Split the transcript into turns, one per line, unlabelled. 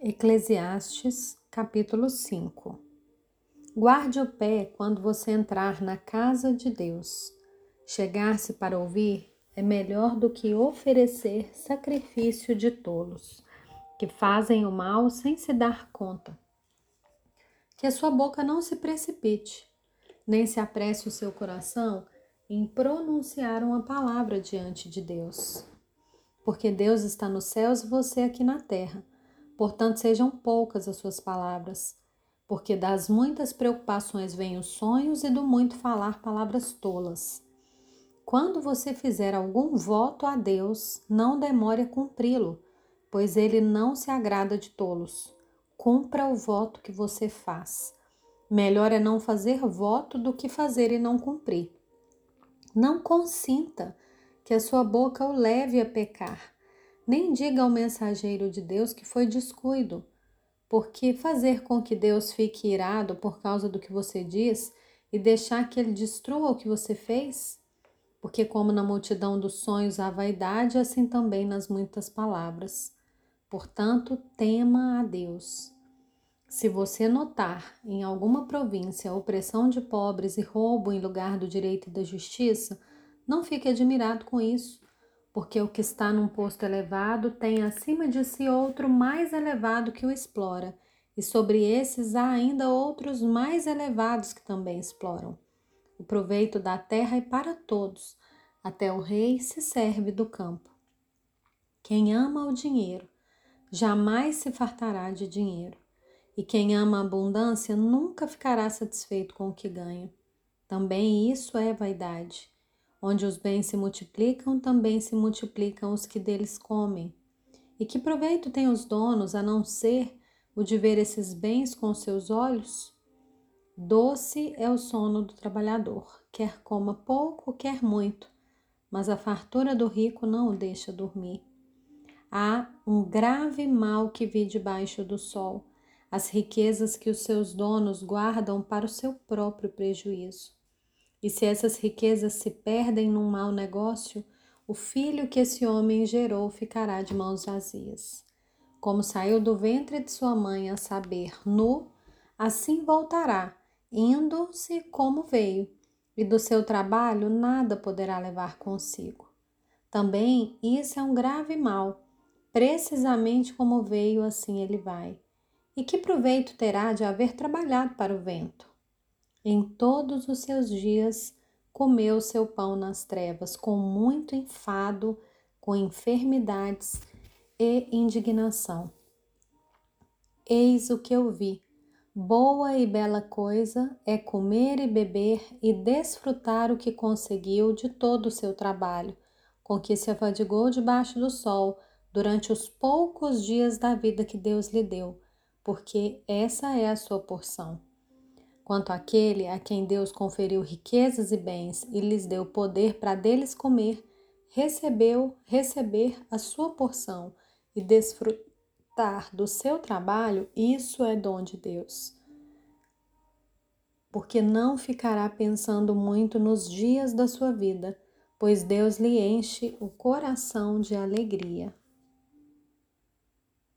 Eclesiastes, capítulo 5 Guarde o pé quando você entrar na casa de Deus. Chegar-se para ouvir é melhor do que oferecer sacrifício de tolos, que fazem o mal sem se dar conta. Que a sua boca não se precipite, nem se apresse o seu coração em pronunciar uma palavra diante de Deus. Porque Deus está nos céus e você aqui na terra Portanto, sejam poucas as suas palavras, porque das muitas preocupações vêm os sonhos e do muito falar palavras tolas. Quando você fizer algum voto a Deus, não demore a cumpri-lo, pois ele não se agrada de tolos. Cumpra o voto que você faz. Melhor é não fazer voto do que fazer e não cumprir. Não consinta que a sua boca o leve a pecar nem diga ao mensageiro de Deus que foi descuido, porque fazer com que Deus fique irado por causa do que você diz e deixar que ele destrua o que você fez? Porque, como na multidão dos sonhos há vaidade, assim também nas muitas palavras. Portanto, tema a Deus. Se você notar em alguma província opressão de pobres e roubo em lugar do direito e da justiça, não fique admirado com isso porque o que está num posto elevado tem acima de si outro mais elevado que o explora, e sobre esses há ainda outros mais elevados que também exploram. O proveito da terra é para todos, até o rei se serve do campo. Quem ama o dinheiro jamais se fartará de dinheiro, e quem ama a abundância nunca ficará satisfeito com o que ganha. Também isso é vaidade. Onde os bens se multiplicam, também se multiplicam os que deles comem. E que proveito têm os donos a não ser o de ver esses bens com seus olhos? Doce é o sono do trabalhador, quer coma pouco, quer muito, mas a fartura do rico não o deixa dormir. Há um grave mal que vi debaixo do sol, as riquezas que os seus donos guardam para o seu próprio prejuízo. E se essas riquezas se perdem num mau negócio, o filho que esse homem gerou ficará de mãos vazias. Como saiu do ventre de sua mãe a saber, nu, assim voltará, indo-se como veio, e do seu trabalho nada poderá levar consigo. Também isso é um grave mal, precisamente como veio, assim ele vai. E que proveito terá de haver trabalhado para o vento? Em todos os seus dias comeu seu pão nas trevas, com muito enfado, com enfermidades e indignação. Eis o que eu vi. Boa e bela coisa é comer e beber e desfrutar o que conseguiu de todo o seu trabalho, com que se afadigou debaixo do sol durante os poucos dias da vida que Deus lhe deu, porque essa é a sua porção. Quanto àquele a quem Deus conferiu riquezas e bens e lhes deu poder para deles comer, recebeu receber a sua porção e desfrutar do seu trabalho, isso é dom de Deus. Porque não ficará pensando muito nos dias da sua vida, pois Deus lhe enche o coração de alegria.